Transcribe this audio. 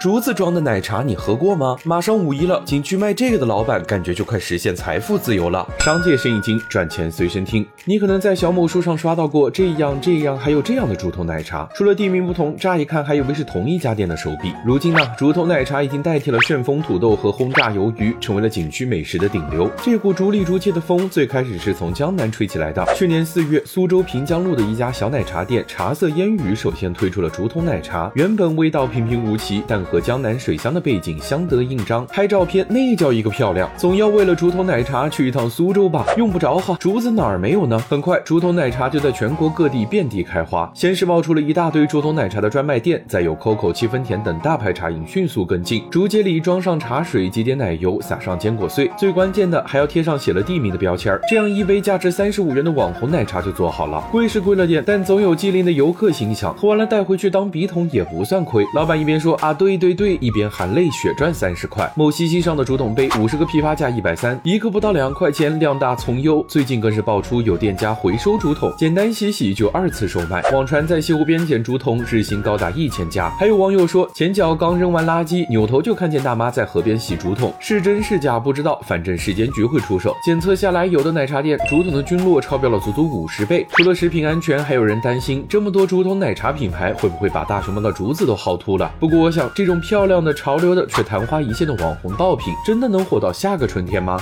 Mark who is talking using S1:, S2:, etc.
S1: 竹子装的奶茶你喝过吗？马上五一了，景区卖这个的老板感觉就快实现财富自由了。商界生意经，赚钱随身听。你可能在小某书上刷到过这样这样还有这样的竹筒奶茶，除了地名不同，乍一看还以为是同一家店的手笔。如今呢，竹筒奶茶已经代替了旋风土豆和轰炸鱿鱼，成为了景区美食的顶流。这股竹里竹气的风最开始是从江南吹起来的。去年四月，苏州平江路的一家小奶茶店茶色烟雨首先推出了竹筒奶茶，原本味道平平无奇，但和江南水乡的背景相得益彰，拍照片那叫一个漂亮。总要为了竹筒奶茶去一趟苏州吧？用不着哈，竹子哪儿没有呢？很快，竹筒奶茶就在全国各地遍地开花。先是冒出了一大堆竹筒奶茶的专卖店，再有 COCO、七分甜等大牌茶饮迅速跟进。竹节里装上茶水，挤点奶油，撒上坚果碎，最关键的还要贴上写了地名的标签儿，这样一杯价值三十五元的网红奶茶就做好了。贵是贵了点，但总有机灵的游客心想，喝完了带回去当笔筒也不算亏。老板一边说啊，对对对对。一边含泪血赚三十块，某西西上的竹筒杯五十个批发价一百三，一个不到两块钱，量大从优。最近更是爆出有店家回收竹筒，简单洗洗就二次售卖。网传在西湖边捡竹筒日薪高达一千加。还有网友说，前脚刚扔完垃圾，扭头就看见大妈在河边洗竹筒，是真是假不知道，反正市监局会出手。检测下来，有的奶茶店竹筒的菌落超标了足足五十倍。除了食品安全，还有人担心这么多竹筒奶茶品牌会不会把大熊猫的竹子都薅秃了？不过我想这这种漂亮。的潮流的却昙花一现的网红爆品，真的能火到下个春天吗？